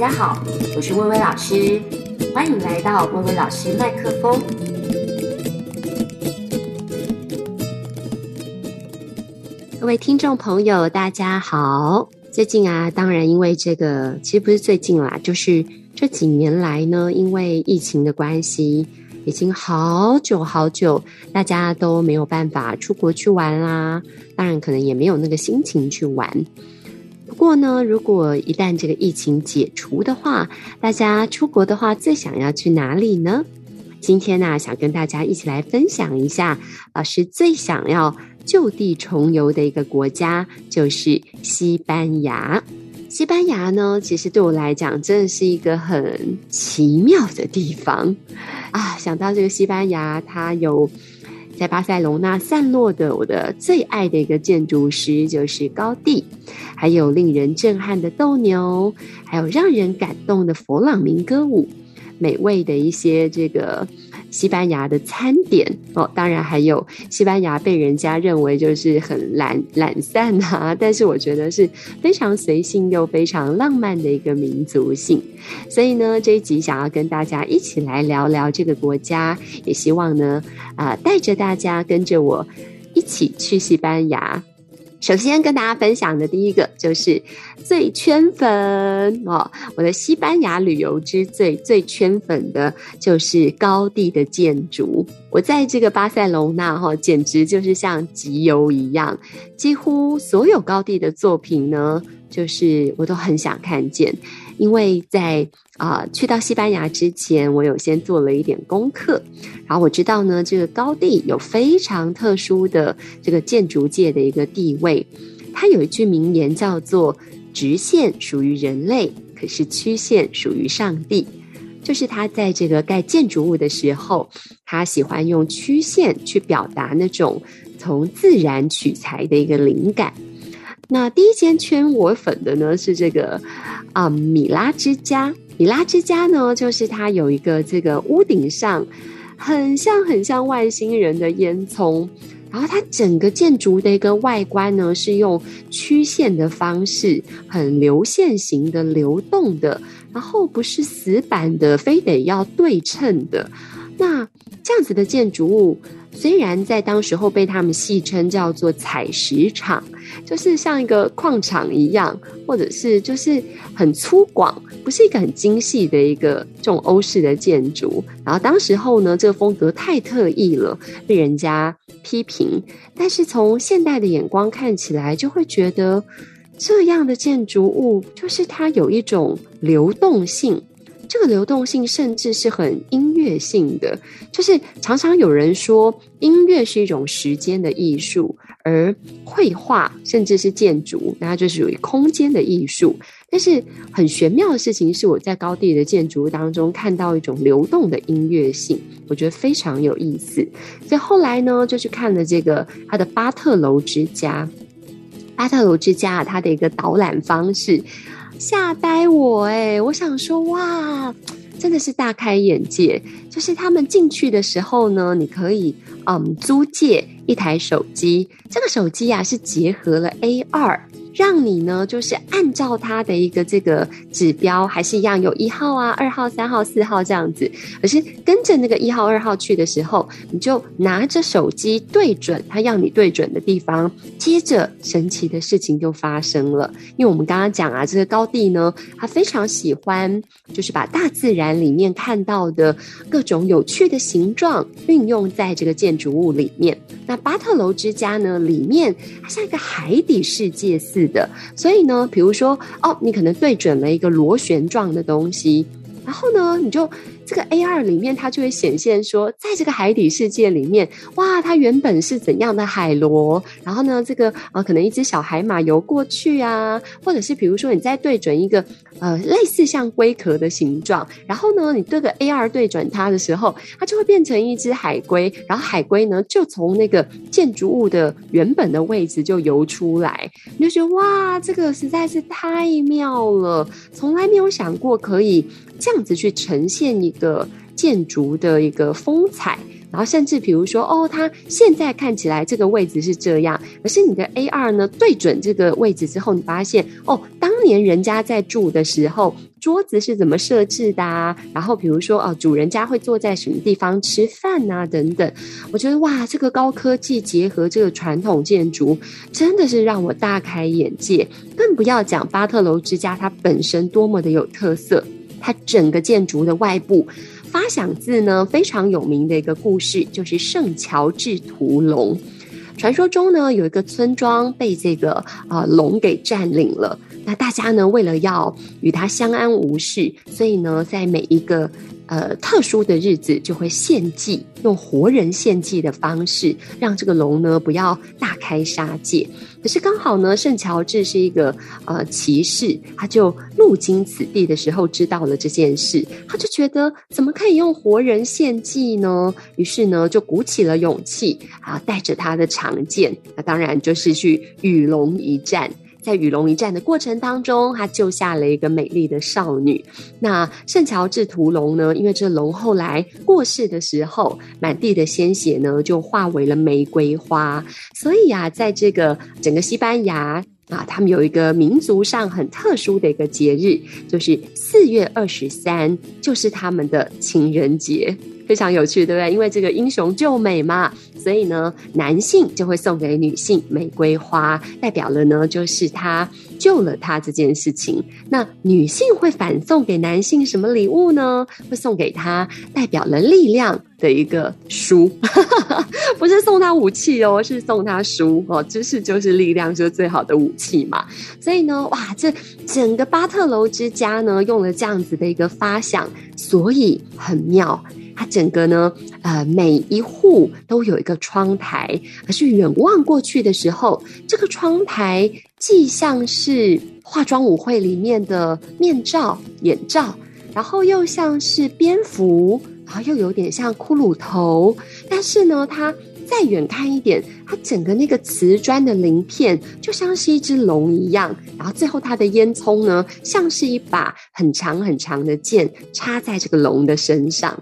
大家好，我是薇薇老师，欢迎来到薇薇老师麦克风。各位听众朋友，大家好。最近啊，当然因为这个，其实不是最近啦，就是这几年来呢，因为疫情的关系，已经好久好久，大家都没有办法出国去玩啦。当然，可能也没有那个心情去玩。不过呢，如果一旦这个疫情解除的话，大家出国的话，最想要去哪里呢？今天呢，想跟大家一起来分享一下，老师最想要就地重游的一个国家，就是西班牙。西班牙呢，其实对我来讲，真的是一个很奇妙的地方啊！想到这个西班牙，它有。在巴塞隆纳散落的我的最爱的一个建筑师就是高第，还有令人震撼的斗牛，还有让人感动的佛朗明歌舞，美味的一些这个。西班牙的餐点哦，当然还有西班牙被人家认为就是很懒懒散啊，但是我觉得是非常随性又非常浪漫的一个民族性。所以呢，这一集想要跟大家一起来聊聊这个国家，也希望呢啊、带着大家跟着我一起去西班牙。首先跟大家分享的第一个就是最圈粉哦，我的西班牙旅游之最最圈粉的就是高地的建筑。我在这个巴塞隆那哈，简直就是像集邮一样，几乎所有高地的作品呢，就是我都很想看见。因为在啊、去到西班牙之前，我有先做了一点功课，然后我知道呢，这个高地有非常特殊的这个建筑界的一个地位。他有一句名言叫做“直线属于人类，可是曲线属于上帝”，就是他在这个盖建筑物的时候，他喜欢用曲线去表达那种从自然取材的一个灵感。那第一间圈我粉的呢是这个啊、米拉之家，米拉之家呢就是它有一个这个屋顶上很像很像外星人的烟囱，然后它整个建筑的一个外观呢是用曲线的方式，很流线型的流动的，然后不是死板的，非得要对称的。那这样子的建筑物。虽然在当时候被他们戏称叫做采石场，就是像一个矿场一样，或者是就是很粗犷，不是一个很精细的一个这种欧式的建筑。然后当时候呢，这个风格太特异了，被人家批评。但是从现代的眼光看起来，就会觉得这样的建筑物就是它有一种流动性。这个流动性甚至是很音乐性的，就是常常有人说音乐是一种时间的艺术，而绘画甚至是建筑，那它就是属于空间的艺术。但是很玄妙的事情是，我在高地的建筑当中看到一种流动的音乐性，我觉得非常有意思。所以后来呢，就去看了这个他的巴特楼之家，巴特楼之家它的一个导览方式。吓呆我诶，我想说哇，真的是大开眼界。就是他们进去的时候呢，你可以嗯租借一台手机，这个手机呀、啊、是结合了 AR。让你呢，就是按照它的一个这个指标，还是一样有一号啊、二号、三号、四号这样子。可是跟着那个一号、二号去的时候，你就拿着手机对准它要你对准的地方，接着神奇的事情就发生了。因为我们刚刚讲啊，这个高地呢，他非常喜欢，就是把大自然里面看到的各种有趣的形状运用在这个建筑物里面。那巴特楼之家呢，里面它像一个海底世界似是的，所以呢，比如说，哦，你可能对准了一个螺旋状的东西，然后呢，你就。这个 AR 里面，它就会显现说，在这个海底世界里面，哇，它原本是怎样的海螺？然后呢，这个呃，可能一只小海马游过去啊，或者是比如说，你再对准一个呃，类似像龟壳的形状，然后呢，你对个 AR 对准它的时候，它就会变成一只海龟，然后海龟呢，就从那个建筑物的原本的位置就游出来，你就觉得哇，这个实在是太妙了，从来没有想过可以。这样子去呈现一个建筑的一个风采，然后甚至比如说，哦，它现在看起来这个位置是这样，可是你的 AR 呢，对准这个位置之后，你发现，哦，当年人家在住的时候，桌子是怎么设置的啊？然后比如说哦，主人家会坐在什么地方吃饭啊？等等。我觉得哇，这个高科技结合这个传统建筑，真的是让我大开眼界。更不要讲巴特楼之家，它本身多么的有特色。它整个建筑的外部发想字呢非常有名的一个故事，就是圣乔治屠龙。传说中呢，有一个村庄被这个啊、呃、龙给占领了。那大家呢，为了要与它相安无事，所以呢，在每一个呃特殊的日子，就会献祭，用活人献祭的方式，让这个龙呢不要大开杀戒。可是刚好呢，圣乔治是一个呃骑士，他就路经此地的时候知道了这件事，他就觉得怎么可以用活人献祭呢？于是呢，就鼓起了勇气啊，带着他的长剑，那当然就是去与龙一战。在与龙一战的过程当中，他救下了一个美丽的少女。那圣乔治屠龙呢？因为这龙后来过世的时候，满地的鲜血呢，就化为了玫瑰花。所以啊，在这个整个西班牙啊，他们有一个民族上很特殊的一个节日，就是四月二十三，就是他们的情人节。非常有趣，对不对？因为这个英雄救美嘛，所以呢，男性就会送给女性玫瑰花，代表了呢，就是他救了他这件事情。那女性会反送给男性什么礼物呢？会送给他代表了力量的一个书，不是送他武器哦，是送他书哦。知识就是力量，就是最好的武器嘛。所以呢，哇，这整个巴特楼之家呢，用了这样子的一个发想，所以很妙。它整个呢，呃，每一户都有一个窗台，可是远望过去的时候，这个窗台既像是化妆舞会里面的面罩、眼罩，然后又像是蝙蝠，然后又有点像骷髅头。但是呢，它再远看一点，它整个那个瓷砖的鳞片就像是一只龙一样，然后最后它的烟囱呢，像是一把很长很长的剑插在这个龙的身上。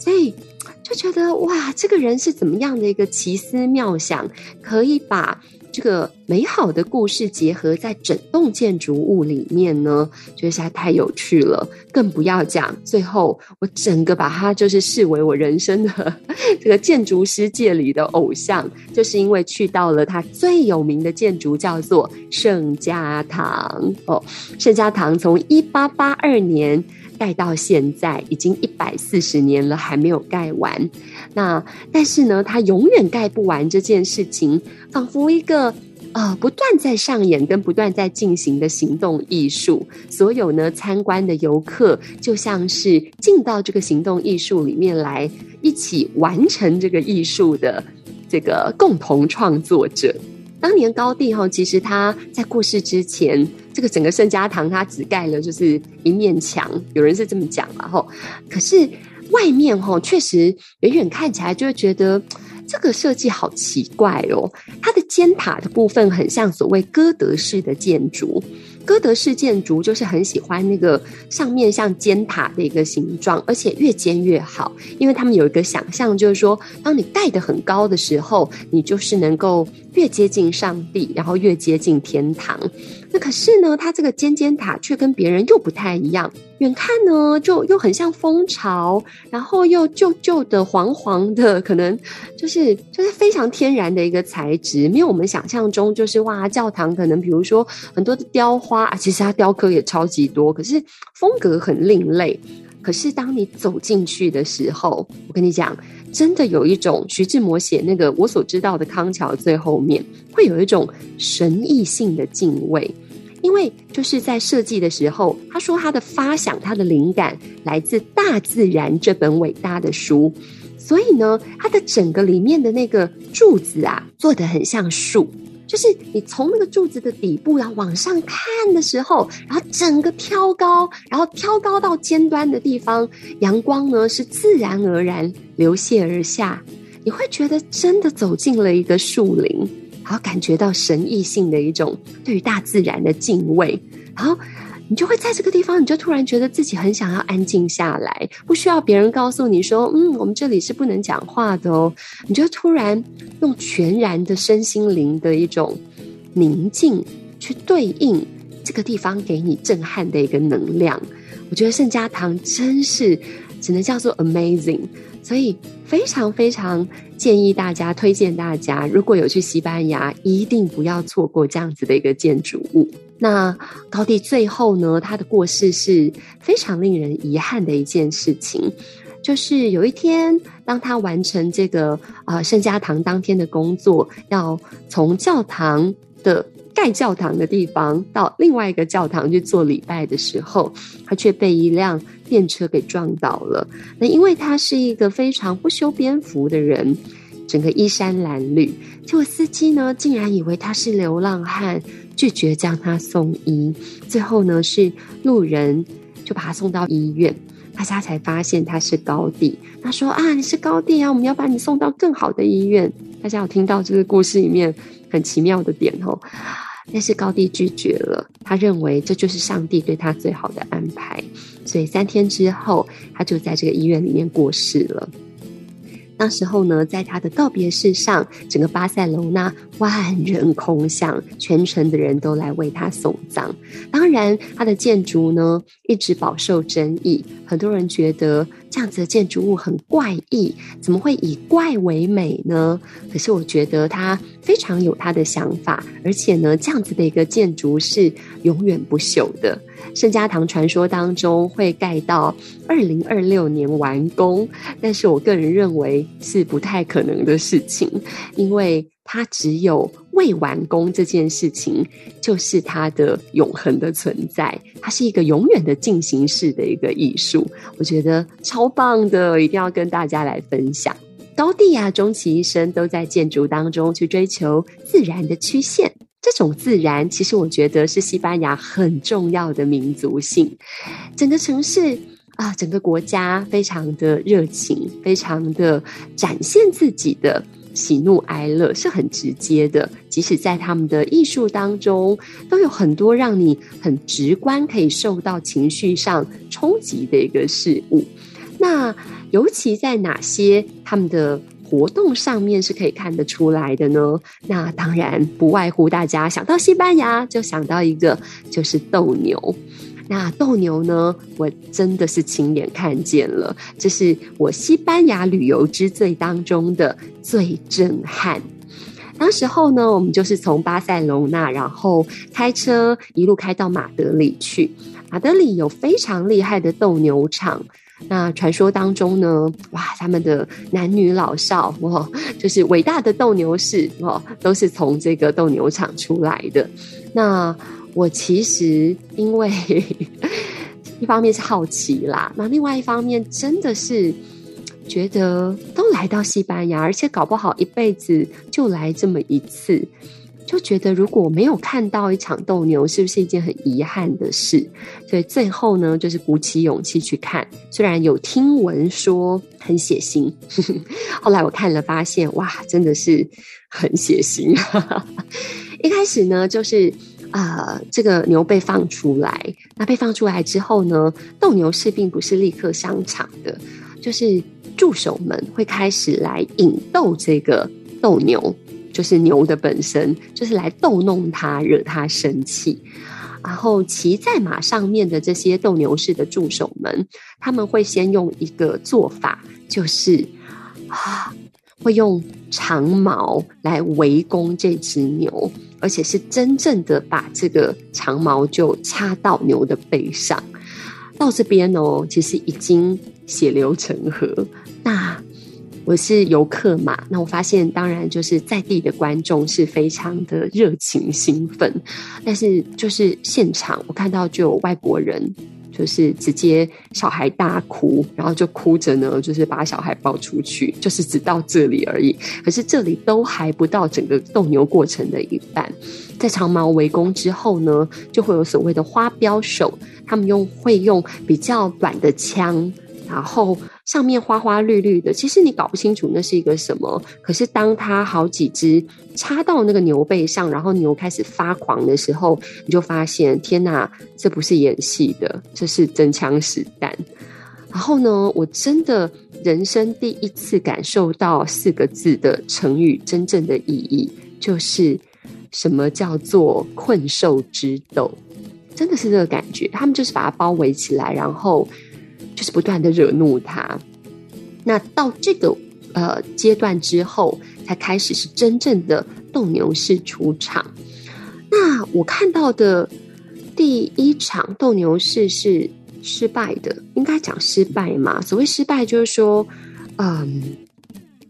所以就觉得哇，这个人是怎么样的一个奇思妙想，可以把这个美好的故事结合在整栋建筑物里面呢？觉得实在太有趣了。更不要讲最后，我整个把它就是视为我人生的 这个建筑师界里的偶像，就是因为去到了它最有名的建筑，叫做圣家堂哦。圣家堂从一八八二年。盖到现在已经一百四十年了，还没有盖完。那但是呢，它永远盖不完这件事情，仿佛一个呃不断在上演跟不断在进行的行动艺术。所有呢参观的游客就像是进到这个行动艺术里面来，一起完成这个艺术的这个共同创作者。当年高第哈，其实他在过世之前，这个整个圣家堂它只盖了就是一面墙，有人是这么讲嘛吼。可是外面哈，确实远远看起来就会觉得这个设计好奇怪哦。它的尖塔的部分很像所谓哥德式的建筑。哥德式建筑就是很喜欢那个上面像尖塔的一个形状，而且越尖越好，因为他们有一个想象，就是说，当你盖得很高的时候，你就是能够越接近上帝，然后越接近天堂。那可是呢，它这个尖尖塔却跟别人又不太一样。远看呢，就又很像蜂巢，然后又旧旧的、黄黄的，可能就是就是非常天然的一个材质，没有我们想象中就是哇，教堂可能比如说很多的雕花啊，其实它雕刻也超级多，可是风格很另类。可是当你走进去的时候，我跟你讲，真的有一种徐志摩写那个我所知道的康桥最后面，会有一种神异性的敬畏。因为就是在设计的时候，他说他的发想、他的灵感来自大自然这本伟大的书，所以呢，它的整个里面的那个柱子啊，做的很像树，就是你从那个柱子的底部然后往上看的时候，然后整个挑高，然后挑高到尖端的地方，阳光呢是自然而然流泻而下，你会觉得真的走进了一个树林。然后感觉到神异性的一种对于大自然的敬畏，然后你就会在这个地方，你就突然觉得自己很想要安静下来，不需要别人告诉你说，嗯，我们这里是不能讲话的哦。你就突然用全然的身心灵的一种宁静去对应这个地方给你震撼的一个能量。我觉得圣家堂真是只能叫做 amazing，所以非常非常建议大家，推荐大家，如果有去西班牙，一定不要错过这样子的一个建筑物。那高第最后呢，他的过世是非常令人遗憾的一件事情，就是有一天，当他完成这个呃圣家堂当天的工作，要从教堂的盖教堂的地方到另外一个教堂去做礼拜的时候，他却被一辆电车给撞倒了。那因为他是一个非常不修边幅的人，整个衣衫褴褛，结果司机呢竟然以为他是流浪汉。拒绝将他送医，最后呢是路人就把他送到医院，大家才发现他是高地。他说啊，你是高地啊，我们要把你送到更好的医院。大家有听到这个故事里面很奇妙的点哦，但是高地拒绝了，他认为这就是上帝对他最好的安排，所以三天之后他就在这个医院里面过世了。那时候呢，在他的告别式上，整个巴塞罗那万人空巷，全城的人都来为他送葬。当然，他的建筑呢一直饱受争议，很多人觉得这样子的建筑物很怪异，怎么会以怪为美呢？可是我觉得他非常有他的想法，而且呢，这样子的一个建筑是永远不朽的。圣家堂传说当中会盖到二零二六年完工，但是我个人认为是不太可能的事情，因为它只有未完工这件事情，就是它的永恒的存在，它是一个永远的进行式的一个艺术，我觉得超棒的，一定要跟大家来分享。高第啊，终其一生都在建筑当中去追求自然的曲线。这种自然，其实我觉得是西班牙很重要的民族性。整个城市啊，整个国家非常的热情，非常的展现自己的喜怒哀乐，是很直接的。即使在他们的艺术当中，都有很多让你很直观可以受到情绪上冲击的一个事物。那尤其在哪些他们的活动上面是可以看得出来的呢？那当然不外乎大家想到西班牙就想到一个，就是斗牛。那斗牛呢，我真的是亲眼看见了，这是我西班牙旅游之最当中的最震撼。当时候呢，我们就是从巴塞隆那，然后开车一路开到马德里去。马德里有非常厉害的斗牛场。那传说当中呢，哇，他们的男女老少哇，就是伟大的斗牛士哦，都是从这个斗牛场出来的。那我其实因为一方面是好奇啦，那另外一方面真的是觉得都来到西班牙，而且搞不好一辈子就来这么一次。就觉得如果没有看到一场斗牛，是不是一件很遗憾的事？所以最后呢，就是鼓起勇气去看。虽然有听闻说很血腥，后来我看了发现，哇，真的是很血腥。一开始呢，就是啊、呃，这个牛被放出来，那被放出来之后呢，斗牛士并不是立刻上场的，就是助手们会开始来引逗这个斗牛。就是牛的本身，就是来逗弄他，惹他生气。然后骑在马上面的这些斗牛士的助手们，他们会先用一个做法，就是啊，会用长矛来围攻这只牛，而且是真正的把这个长矛就插到牛的背上。到这边哦，其实已经血流成河。那我是游客嘛，那我发现当然就是在地的观众是非常的热情兴奋，但是就是现场我看到就有外国人，就是直接小孩大哭，然后就哭着呢，就是把小孩抱出去，就是只到这里而已。可是这里都还不到整个斗牛过程的一半，在长矛围攻之后呢，就会有所谓的花镖手，他们用会用比较短的枪。然后上面花花绿绿的，其实你搞不清楚那是一个什么。可是当它好几只插到那个牛背上，然后牛开始发狂的时候，你就发现，天哪，这不是演戏的，这是真枪实弹。然后呢，我真的人生第一次感受到四个字的成语真正的意义，就是什么叫做困兽之斗。真的是这个感觉。他们就是把它包围起来，然后就是不断的惹怒他。那到这个呃阶段之后，才开始是真正的斗牛士出场。那我看到的第一场斗牛士是失败的，应该讲失败嘛？所谓失败，就是说，嗯，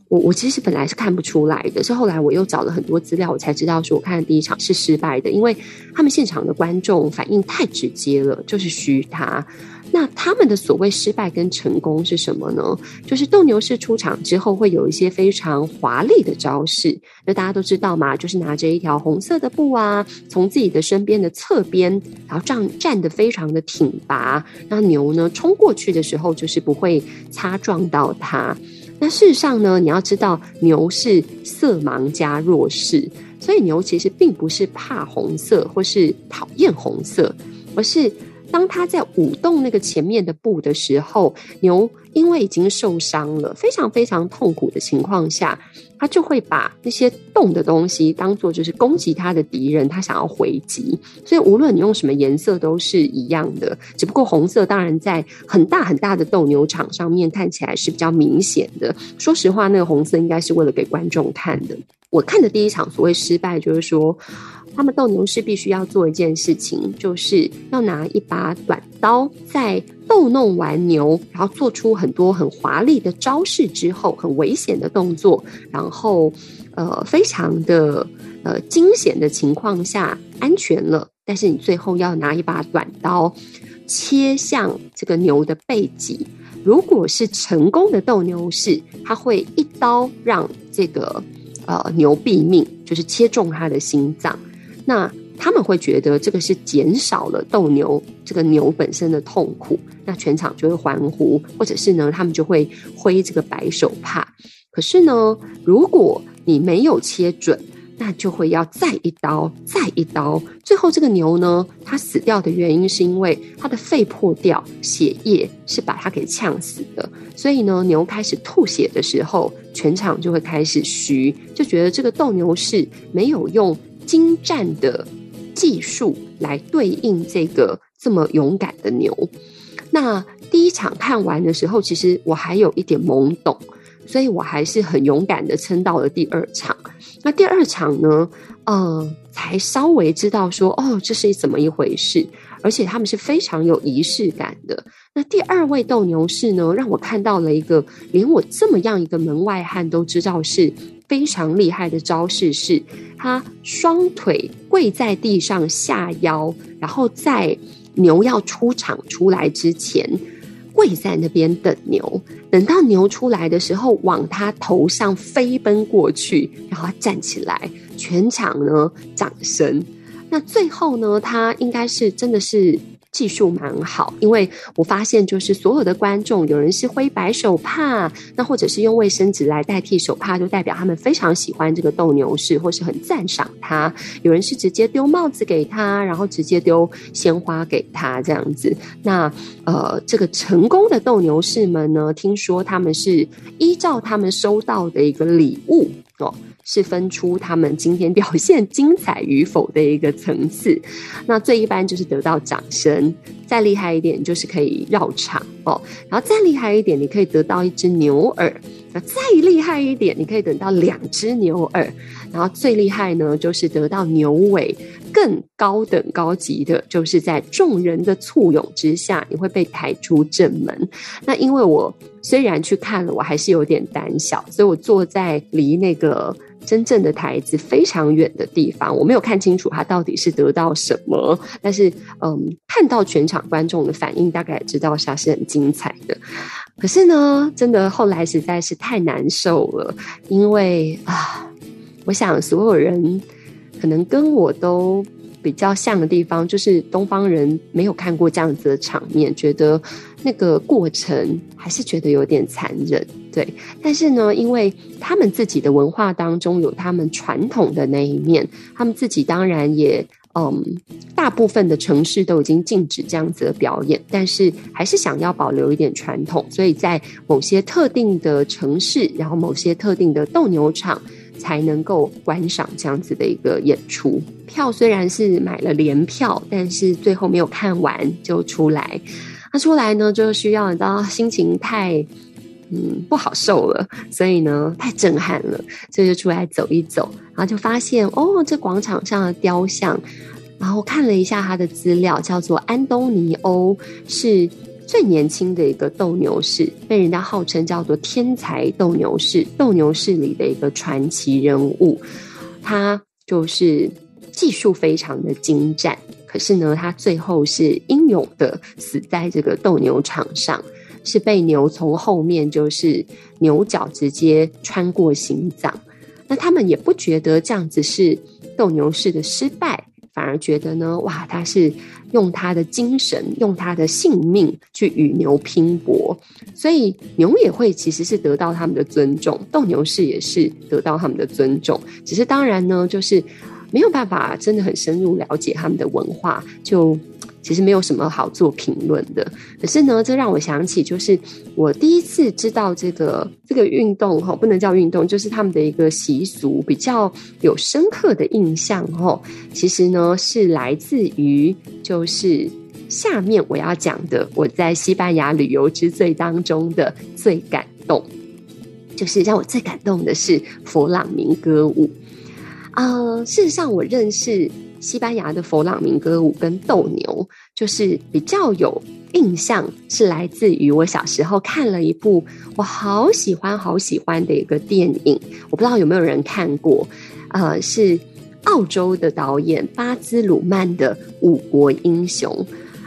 我我其实本来是看不出来的，是后来我又找了很多资料，我才知道说，我看的第一场是失败的，因为他们现场的观众反应太直接了，就是嘘他。那他们的所谓失败跟成功是什么呢？就是斗牛士出场之后会有一些非常华丽的招式。那大家都知道嘛，就是拿着一条红色的布啊，从自己的身边的侧边，然后站站得非常的挺拔。那牛呢冲过去的时候，就是不会擦撞到它。那事实上呢，你要知道牛是色盲加弱势，所以牛其实并不是怕红色或是讨厌红色，而是。当他在舞动那个前面的布的时候，牛因为已经受伤了，非常非常痛苦的情况下，他就会把那些动的东西当做就是攻击他的敌人，他想要回击。所以无论你用什么颜色都是一样的，只不过红色当然在很大很大的斗牛场上面看起来是比较明显的。说实话，那个红色应该是为了给观众看的。我看的第一场所谓失败，就是说。他们斗牛士必须要做一件事情，就是要拿一把短刀，在逗弄完牛，然后做出很多很华丽的招式之后，很危险的动作，然后呃，非常的呃惊险的情况下安全了。但是你最后要拿一把短刀切向这个牛的背脊。如果是成功的斗牛士，他会一刀让这个呃牛毙命，就是切中他的心脏。那他们会觉得这个是减少了斗牛这个牛本身的痛苦，那全场就会欢呼，或者是呢，他们就会挥这个白手帕。可是呢，如果你没有切准，那就会要再一刀，再一刀。最后这个牛呢，它死掉的原因是因为它的肺破掉，血液是把它给呛死的。所以呢，牛开始吐血的时候，全场就会开始嘘，就觉得这个斗牛士没有用。精湛的技术来对应这个这么勇敢的牛。那第一场看完的时候，其实我还有一点懵懂，所以我还是很勇敢的撑到了第二场。那第二场呢，呃，才稍微知道说，哦，这是怎么一回事，而且他们是非常有仪式感的。那第二位斗牛士呢，让我看到了一个连我这么样一个门外汉都知道是。非常厉害的招式是，他双腿跪在地上下腰，然后在牛要出场出来之前，跪在那边等牛。等到牛出来的时候，往他头上飞奔过去，然后站起来，全场呢掌声。那最后呢，他应该是真的是。技术蛮好，因为我发现就是所有的观众，有人是挥白手帕，那或者是用卫生纸来代替手帕，就代表他们非常喜欢这个斗牛士，或是很赞赏他。有人是直接丢帽子给他，然后直接丢鲜花给他这样子。那呃，这个成功的斗牛士们呢，听说他们是依照他们收到的一个礼物哦。是分出他们今天表现精彩与否的一个层次。那最一般就是得到掌声，再厉害一点就是可以绕场哦。然后再厉害一点，你可以得到一只牛耳。那再厉害一点，你可以等到两只牛耳。然后最厉害呢，就是得到牛尾。更高等高级的，就是在众人的簇拥之下，你会被抬出正门。那因为我虽然去看了，我还是有点胆小，所以我坐在离那个。真正的台子非常远的地方，我没有看清楚他到底是得到什么，但是嗯，看到全场观众的反应，大概也知道他是很精彩的。可是呢，真的后来实在是太难受了，因为啊，我想所有人可能跟我都。比较像的地方，就是东方人没有看过这样子的场面，觉得那个过程还是觉得有点残忍，对。但是呢，因为他们自己的文化当中有他们传统的那一面，他们自己当然也嗯，大部分的城市都已经禁止这样子的表演，但是还是想要保留一点传统，所以在某些特定的城市，然后某些特定的斗牛场。才能够观赏这样子的一个演出。票虽然是买了联票，但是最后没有看完就出来。那出来呢，就需要你知道心情太嗯不好受了，所以呢太震撼了，所以就出来走一走，然后就发现哦，这广场上的雕像，然后看了一下他的资料，叫做安东尼欧，是。最年轻的一个斗牛士，被人家号称叫做天才斗牛士，斗牛士里的一个传奇人物。他就是技术非常的精湛，可是呢，他最后是英勇的死在这个斗牛场上，是被牛从后面就是牛角直接穿过心脏。那他们也不觉得这样子是斗牛士的失败。反而觉得呢，哇，他是用他的精神，用他的性命去与牛拼搏，所以牛也会其实是得到他们的尊重，斗牛士也是得到他们的尊重，只是当然呢，就是没有办法真的很深入了解他们的文化，就。其实没有什么好做评论的，可是呢，这让我想起，就是我第一次知道这个这个运动哈，不能叫运动，就是他们的一个习俗，比较有深刻的印象哈。其实呢，是来自于就是下面我要讲的，我在西班牙旅游之最当中的最感动，就是让我最感动的是佛朗明歌舞。呃，事实上我认识。西班牙的佛朗明哥舞跟斗牛，就是比较有印象，是来自于我小时候看了一部我好喜欢好喜欢的一个电影，我不知道有没有人看过，呃，是澳洲的导演巴兹鲁曼的《五国英雄》。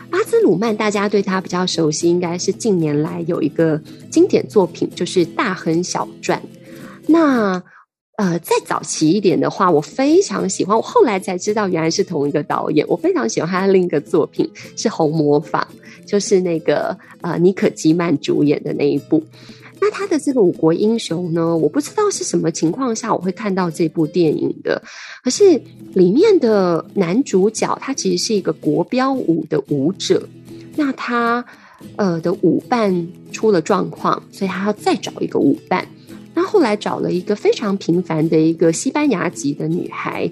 巴兹鲁曼大家对他比较熟悉，应该是近年来有一个经典作品，就是《大亨小传》。那呃，再早期一点的话，我非常喜欢。我后来才知道，原来是同一个导演。我非常喜欢他的另一个作品是《红魔法》，就是那个呃妮可基曼主演的那一部。那他的这个《五国英雄》呢，我不知道是什么情况下我会看到这部电影的。可是里面的男主角他其实是一个国标舞的舞者，那他呃的舞伴出了状况，所以他要再找一个舞伴。后来找了一个非常平凡的一个西班牙籍的女孩，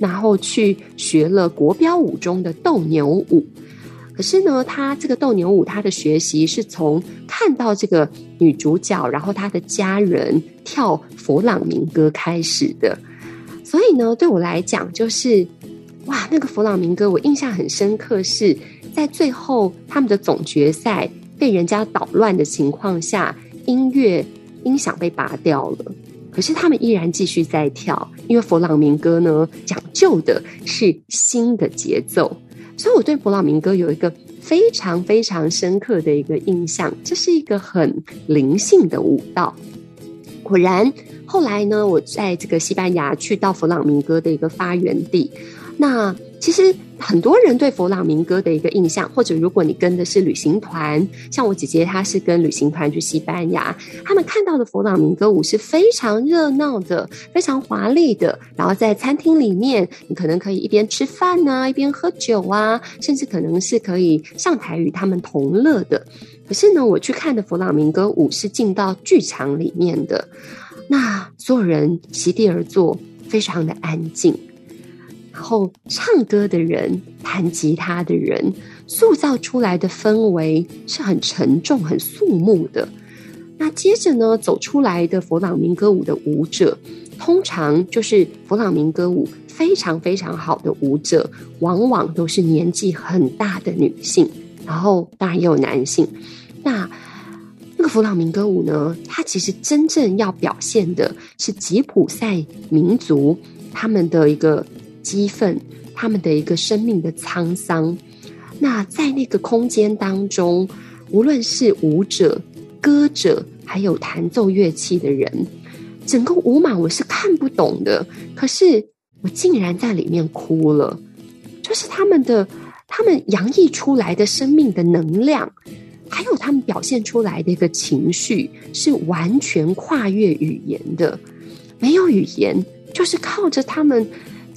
然后去学了国标舞中的斗牛舞。可是呢，她这个斗牛舞，她的学习是从看到这个女主角，然后她的家人跳佛朗明哥开始的。所以呢，对我来讲，就是哇，那个佛朗明哥，我印象很深刻，是在最后他们的总决赛被人家捣乱的情况下，音乐。音响被拔掉了，可是他们依然继续在跳，因为佛朗明哥呢，讲究的是新的节奏，所以我对佛朗明哥有一个非常非常深刻的一个印象，这是一个很灵性的舞蹈。果然，后来呢，我在这个西班牙去到佛朗明哥的一个发源地，那其实。很多人对佛朗明哥的一个印象，或者如果你跟的是旅行团，像我姐姐她是跟旅行团去西班牙，他们看到的佛朗明哥舞是非常热闹的，非常华丽的。然后在餐厅里面，你可能可以一边吃饭啊，一边喝酒啊，甚至可能是可以上台与他们同乐的。可是呢，我去看的佛朗明哥舞是进到剧场里面的，那所有人席地而坐，非常的安静。然后唱歌的人、弹吉他的人，塑造出来的氛围是很沉重、很肃穆的。那接着呢，走出来的佛朗明歌舞的舞者，通常就是佛朗明歌舞非常非常好的舞者，往往都是年纪很大的女性，然后当然也有男性。那那个佛朗明歌舞呢，它其实真正要表现的是吉普赛民族他们的一个。激愤，他们的一个生命的沧桑。那在那个空间当中，无论是舞者、歌者，还有弹奏乐器的人，整个舞码我是看不懂的。可是我竟然在里面哭了，就是他们的，他们洋溢出来的生命的能量，还有他们表现出来的一个情绪，是完全跨越语言的。没有语言，就是靠着他们。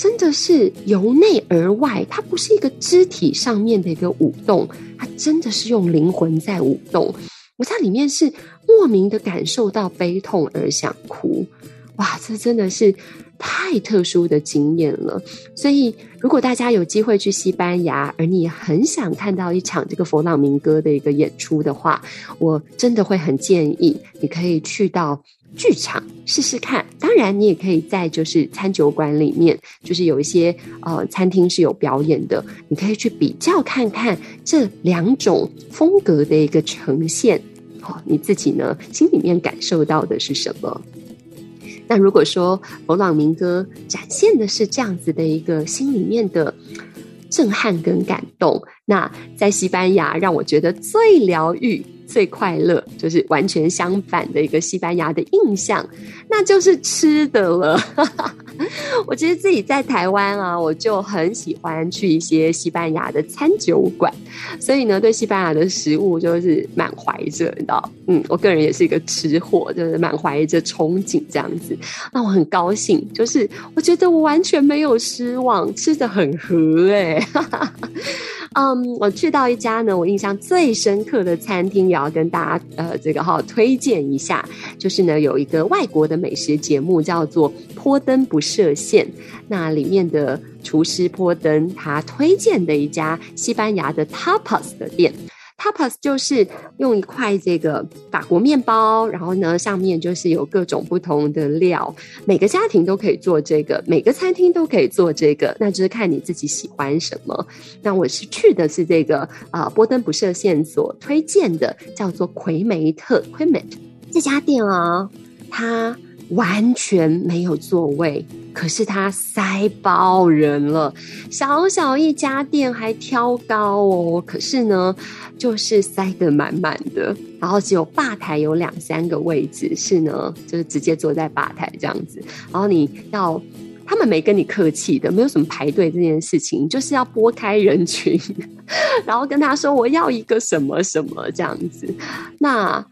真的是由内而外，它不是一个肢体上面的一个舞动，它真的是用灵魂在舞动。我在里面是莫名的感受到悲痛而想哭，哇！这真的是太特殊的经验了。所以，如果大家有机会去西班牙，而你很想看到一场这个佛朗明哥的一个演出的话，我真的会很建议你可以去到剧场试试看。当然，你也可以在就是餐酒馆里面，就是有一些呃餐厅是有表演的，你可以去比较看看这两种风格的一个呈现。好，你自己呢，心里面感受到的是什么？那如果说佛朗明哥展现的是这样子的一个心里面的震撼跟感动，那在西班牙让我觉得最疗愈。最快乐就是完全相反的一个西班牙的印象，那就是吃的了。我其实自己在台湾啊，我就很喜欢去一些西班牙的餐酒馆，所以呢，对西班牙的食物就是满怀着，你知道，嗯，我个人也是一个吃货，就是满怀着憧憬这样子。那我很高兴，就是我觉得我完全没有失望，吃得很合哎、嗯我去到一家呢，我印象最深刻的餐厅，也要跟大家呃这个哈推荐一下，就是呢有一个外国的美食节目叫做《坡登不设限》，那里面的厨师坡登他推荐的一家西班牙的 tapas 的店。Tapas 就是用一块这个法国面包，然后呢，上面就是有各种不同的料，每个家庭都可以做这个，每个餐厅都可以做这个，那就是看你自己喜欢什么。那我是去的是这个啊、呃，波登不设限所推荐的，叫做奎梅特 （Quimet） 这家店啊，它完全没有座位。可是它塞爆人了，小小一家店还挑高哦。可是呢，就是塞得满满的，然后只有吧台有两三个位置，是呢，就是直接坐在吧台这样子。然后你要，他们没跟你客气的，没有什么排队这件事情，就是要拨开人群，然后跟他说我要一个什么什么这样子。那。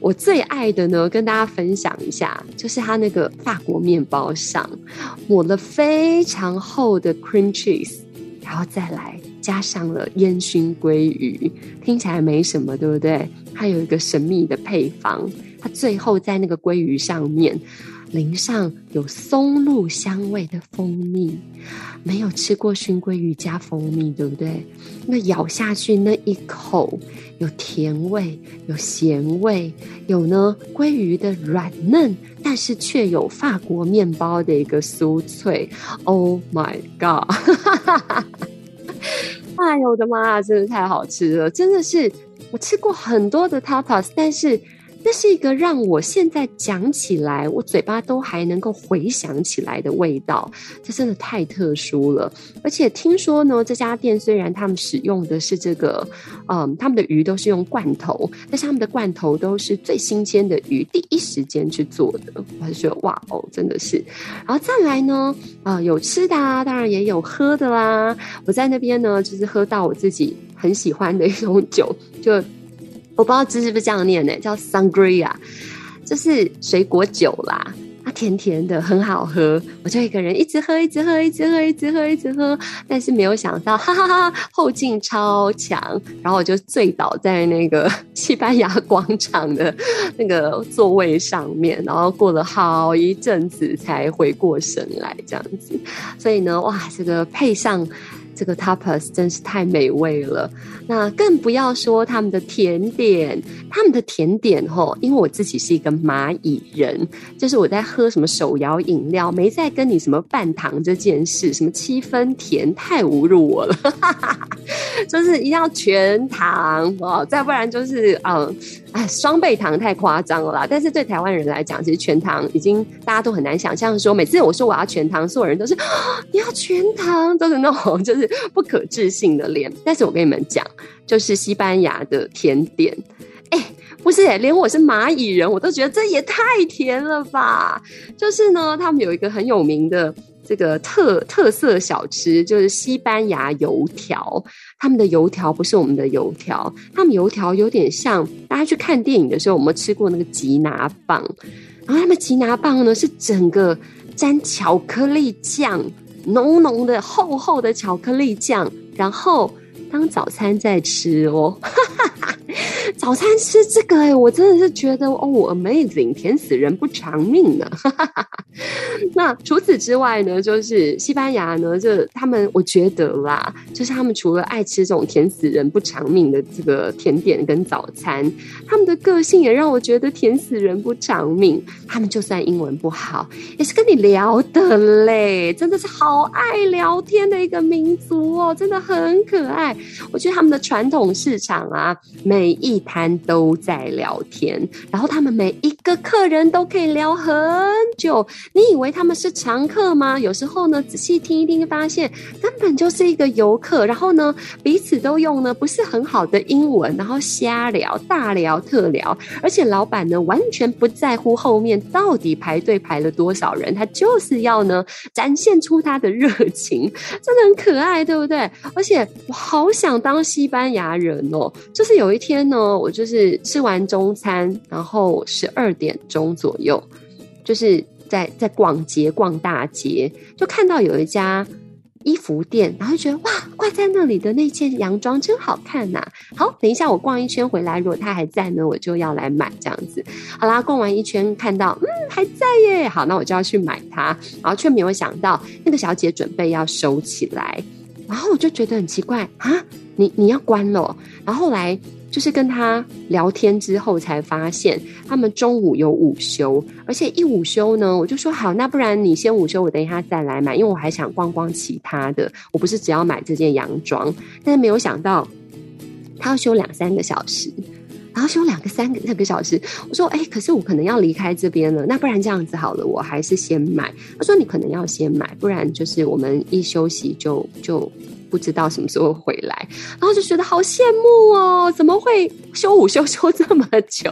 我最爱的呢，跟大家分享一下，就是它那个法国面包上抹了非常厚的 cream cheese，然后再来加上了烟熏鲑鱼，听起来没什么，对不对？它有一个神秘的配方，它最后在那个鲑鱼上面。淋上有松露香味的蜂蜜，没有吃过熏鲑鱼加蜂蜜，对不对？那咬下去那一口，有甜味，有咸味，有呢鲑鱼的软嫩，但是却有法国面包的一个酥脆。Oh my god！哎呦我的妈啊，真的太好吃了！真的是我吃过很多的 tapas，但是。这是一个让我现在讲起来，我嘴巴都还能够回想起来的味道，这真的太特殊了。而且听说呢，这家店虽然他们使用的是这个，嗯，他们的鱼都是用罐头，但是他们的罐头都是最新鲜的鱼，第一时间去做的。我就觉得哇哦，真的是。然后再来呢，啊、呃，有吃的啊，当然也有喝的啦。我在那边呢，就是喝到我自己很喜欢的一种酒，就。我不知道字是不是这样念呢？叫 Sangria，就是水果酒啦，它甜甜的，很好喝。我就一个人一直喝，一直喝，一直喝，一直喝，一直喝。但是没有想到，哈哈哈哈，后劲超强，然后我就醉倒在那个 西班牙广场的那个座位上面，然后过了好一阵子才回过神来，这样子。所以呢，哇，这个配上。这个 tapas 真是太美味了，那更不要说他们的甜点，他们的甜点吼，因为我自己是一个蚂蚁人，就是我在喝什么手摇饮料，没在跟你什么半糖这件事，什么七分甜太侮辱我了，就是一定要全糖哦，再不然就是嗯。哎，双倍糖太夸张了啦！但是对台湾人来讲，其实全糖已经大家都很难想象说，每次我说我要全糖，所有人都是啊，你要全糖，都是那种就是不可置信的脸。但是我跟你们讲，就是西班牙的甜点，哎，不是，连我是蚂蚁人，我都觉得这也太甜了吧！就是呢，他们有一个很有名的。这个特特色小吃就是西班牙油条，他们的油条不是我们的油条，他们油条有点像大家去看电影的时候，我们吃过那个吉拿棒，然后他们吉拿棒呢是整个沾巧克力酱，浓浓的厚厚的巧克力酱，然后当早餐在吃哦，哈 哈早餐吃这个哎，我真的是觉得哦，amazing，甜死人不偿命呢。那除此之外呢，就是西班牙呢，就他们我觉得啦，就是他们除了爱吃这种甜死人不偿命的这个甜点跟早餐，他们的个性也让我觉得甜死人不偿命。他们就算英文不好，也是跟你聊的嘞，真的是好爱聊天的一个民族哦，真的很可爱。我觉得他们的传统市场啊，每一摊都在聊天，然后他们每一个客人都可以聊很久。你以为他们是常客吗？有时候呢，仔细听一听，发现根本就是一个游客。然后呢，彼此都用呢不是很好的英文，然后瞎聊、大聊特聊。而且老板呢，完全不在乎后面到底排队排了多少人，他就是要呢展现出他的热情，真的很可爱，对不对？而且我好我想当西班牙人哦。就是有一天呢，我就是吃完中餐，然后十二点钟左右，就是。在在逛街逛大街，就看到有一家衣服店，然后就觉得哇，挂在那里的那件洋装真好看呐、好，等一下我逛一圈回来，如果他还在呢，我就要来买这样子。好啦，逛完一圈看到嗯还在耶，好，那我就要去买它，然后却没有想到那个小姐准备要收起来，然后我就觉得很奇怪啊，你你要关了，然后来。就是跟他聊天之后，才发现他们中午有午休，而且一午休呢，我就说好，那不然你先午休，我等一下再来买，因为我还想逛逛其他的，我不是只要买这件洋装。但是没有想到他要休两三个小时，然后休两个三个两个小时，我说哎，可是我可能要离开这边了，那不然这样子好了，我还是先买。他说你可能要先买，不然就是我们一休息就就。不知道什么时候回来，然后就觉得好羡慕哦！怎么会休午休休这么久？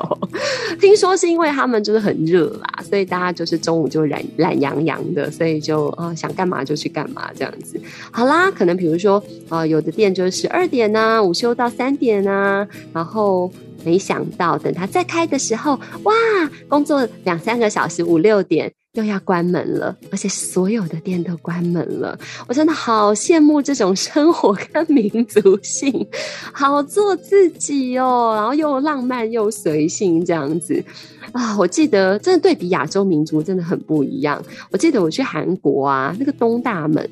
听说是因为他们就是很热啦，所以大家就是中午就懒懒洋洋的，所以就啊、呃、想干嘛就去干嘛这样子。好啦，可能比如说啊、呃，有的店就是十二点啊，午休到三点啊，然后没想到等他再开的时候，哇，工作两三个小时，五六点。又要关门了，而且所有的店都关门了。我真的好羡慕这种生活跟民族性，好做自己哦，然后又浪漫又随性这样子啊！我记得真的对比亚洲民族真的很不一样。我记得我去韩国啊，那个东大门，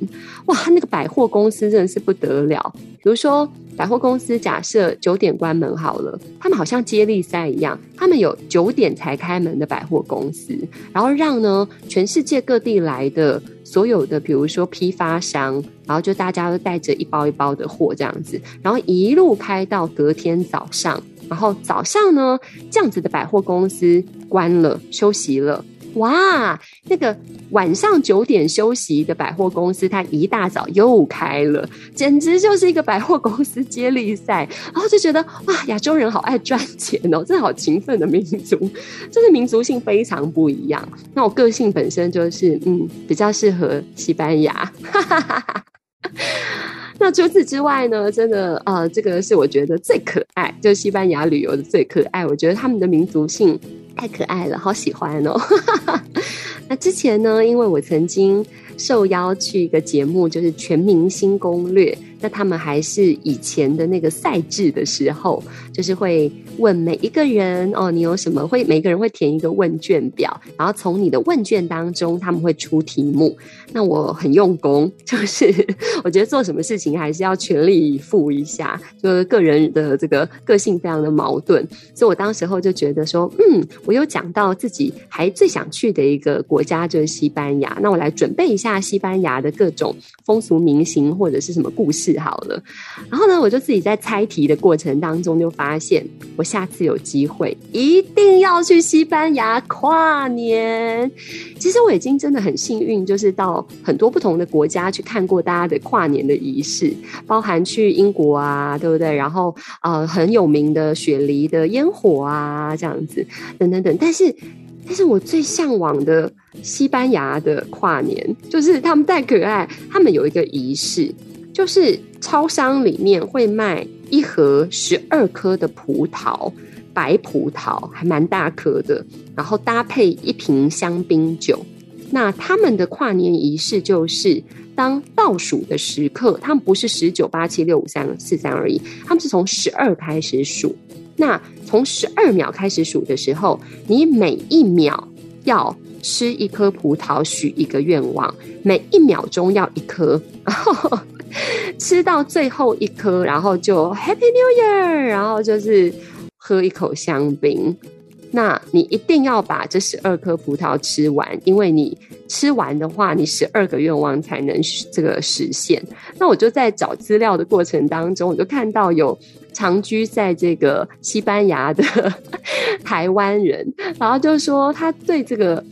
哇，那个百货公司真的是不得了。比如说百货公司，假设九点关门好了，他们好像接力赛一样，他们有九点才开门的百货公司，然后让呢。全世界各地来的所有的，比如说批发商，然后就大家都带着一包一包的货这样子，然后一路开到隔天早上，然后早上呢，这样子的百货公司关了，休息了。哇，那个晚上九点休息的百货公司，它一大早又开了，简直就是一个百货公司接力赛。然后就觉得哇，亚洲人好爱赚钱哦，真的好勤奋的民族，就是民族性非常不一样。那我个性本身就是嗯，比较适合西班牙。那除此之外呢，真的呃，这个是我觉得最可爱，就西班牙旅游的最可爱。我觉得他们的民族性。太可爱了，好喜欢哦！那之前呢，因为我曾经受邀去一个节目，就是《全明星攻略》。那他们还是以前的那个赛制的时候，就是会问每一个人哦，你有什么？会每个人会填一个问卷表，然后从你的问卷当中，他们会出题目。那我很用功，就是我觉得做什么事情还是要全力以赴一下，就是个人的这个个性非常的矛盾，所以我当时候就觉得说，嗯，我有讲到自己还最想去的一个国家就是西班牙，那我来准备一下西班牙的各种风俗民情或者是什么故事。好了，然后呢，我就自己在猜题的过程当中就发现，我下次有机会一定要去西班牙跨年。其实我已经真的很幸运，就是到很多不同的国家去看过大家的跨年的仪式，包含去英国啊，对不对？然后呃，很有名的雪梨的烟火啊，这样子等等等。但是，但是我最向往的西班牙的跨年，就是他们太可爱，他们有一个仪式。就是超商里面会卖一盒十二颗的葡萄，白葡萄还蛮大颗的，然后搭配一瓶香槟酒。那他们的跨年仪式就是，当倒数的时刻，他们不是十九八七六五三四三而已，他们是从十二开始数。那从十二秒开始数的时候，你每一秒要吃一颗葡萄许一个愿望，每一秒钟要一颗，然 后吃到最后一颗，然后就 Happy New Year，然后就是喝一口香槟。那你一定要把这十二颗葡萄吃完，因为你吃完的话，你十二个愿望才能这个实现。那我就在找资料的过程当中，我就看到有长居在这个西班牙的 台湾人，然后就说他对这个。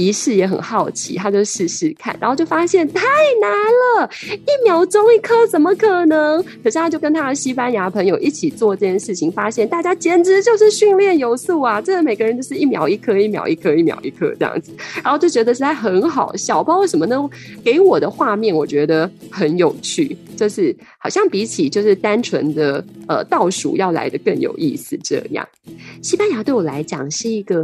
仪式也很好奇，他就试试看，然后就发现太难了，一秒钟一颗怎么可能？可是他就跟他的西班牙朋友一起做这件事情，发现大家简直就是训练有素啊！真的每个人就是一秒一颗，一秒一颗，一秒一颗这样子，然后就觉得实在很好笑。不知道为什么呢？给我的画面我觉得很有趣，就是好像比起就是单纯的呃倒数要来的更有意思。这样，西班牙对我来讲是一个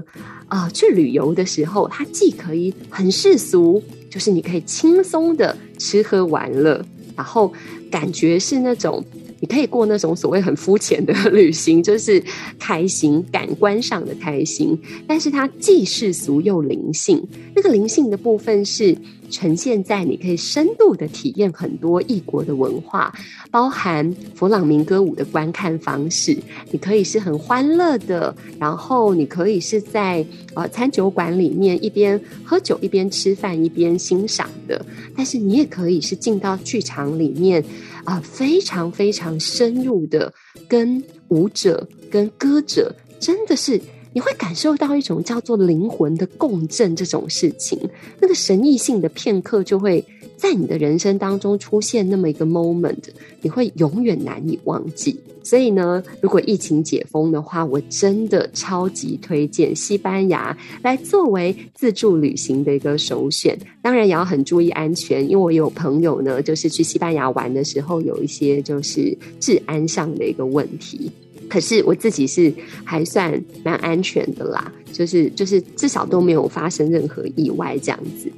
啊、呃、去旅游的时候，它既可以很世俗，就是你可以轻松的吃喝玩乐，然后感觉是那种你可以过那种所谓很肤浅的旅行，就是开心，感官上的开心。但是它既世俗又灵性，那个灵性的部分是。呈现在你可以深度的体验很多异国的文化，包含佛朗明歌舞的观看方式。你可以是很欢乐的，然后你可以是在呃餐酒馆里面一边喝酒一边吃饭一边欣赏的。但是你也可以是进到剧场里面啊、呃，非常非常深入的跟舞者跟歌者，真的是。你会感受到一种叫做灵魂的共振这种事情，那个神异性的片刻就会在你的人生当中出现那么一个 moment，你会永远难以忘记。所以呢，如果疫情解封的话，我真的超级推荐西班牙来作为自助旅行的一个首选。当然也要很注意安全，因为我有朋友呢，就是去西班牙玩的时候有一些就是治安上的一个问题。可是我自己是还算蛮安全的啦，就是就是至少都没有发生任何意外这样子。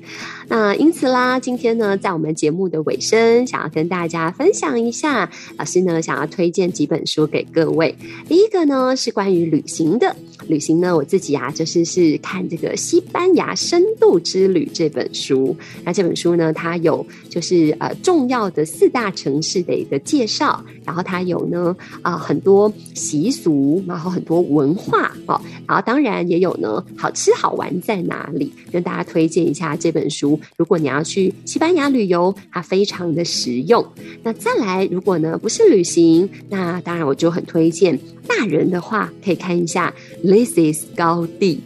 那因此啦，今天呢，在我们节目的尾声，想要跟大家分享一下，老师呢想要推荐几本书给各位。第一个呢是关于旅行的，旅行呢我自己啊就是是看这个《西班牙深度之旅》这本书。那这本书呢，它有就是呃重要的四大城市的一个介绍，然后它有呢啊、很多。习俗，然后很多文化哦，然后当然也有呢，好吃好玩在哪里？跟大家推荐一下这本书。如果你要去西班牙旅游，它非常的实用。那再来，如果呢不是旅行，那当然我就很推荐大人的话，可以看一下《This is 高地》，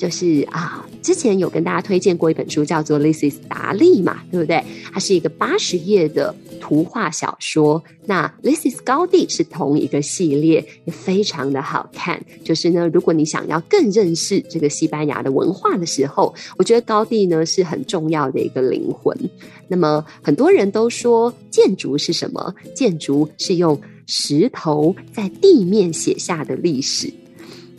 就是啊。之前有跟大家推荐过一本书，叫做《This is 达利》嘛，对不对？它是一个八十页的图画小说。那《This is 高地》是同一个系列，也非常的好看。就是呢，如果你想要更认识这个西班牙的文化的时候，我觉得高地呢是很重要的一个灵魂。那么很多人都说，建筑是什么？建筑是用石头在地面写下的历史。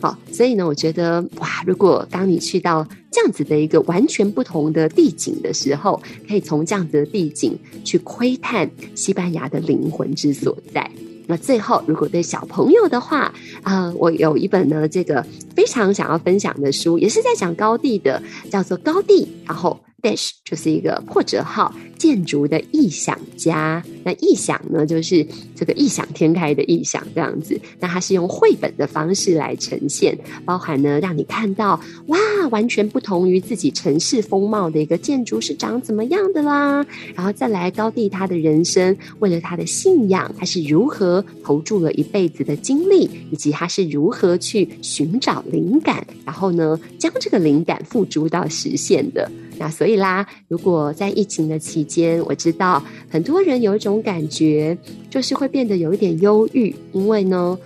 好，所以呢，我觉得哇，如果当你去到这样子的一个完全不同的地景的时候，可以从这样子的地景去窥探西班牙的灵魂之所在。那最后，如果对小朋友的话，啊、我有一本呢，这个非常想要分享的书，也是在讲高地的，叫做《高地》，然后。Dash 就是一个破折号建筑的异想家，那异想呢，就是这个异想天开的异想这样子。那它是用绘本的方式来呈现，包含呢，让你看到哇，完全不同于自己城市风貌的一个建筑是长怎么样的啦。然后再来高地他的人生，为了他的信仰，他是如何投注了一辈子的精力，以及他是如何去寻找灵感，然后呢，将这个灵感付诸到实现的。那所以啦，如果在疫情的期间，我知道很多人有一种感觉，就是会变得有一点忧郁，因为呢，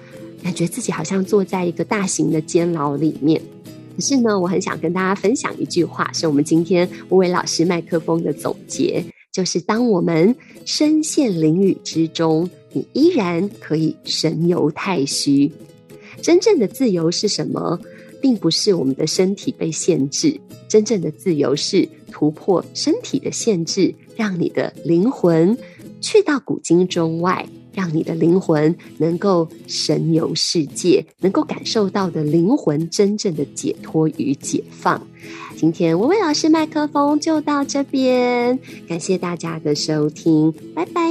感觉自己好像坐在一个大型的监牢里面。可是呢，我很想跟大家分享一句话，是我们今天吴伟老师麦克风的总结，就是当我们身陷囹圄之中，你依然可以神游太虚。真正的自由是什么？并不是我们的身体被限制，真正的自由是突破身体的限制，让你的灵魂去到古今中外，让你的灵魂能够神游世界，能够感受到的灵魂真正的解脱与解放。今天薇薇老师麦克风就到这边，感谢大家的收听，拜拜。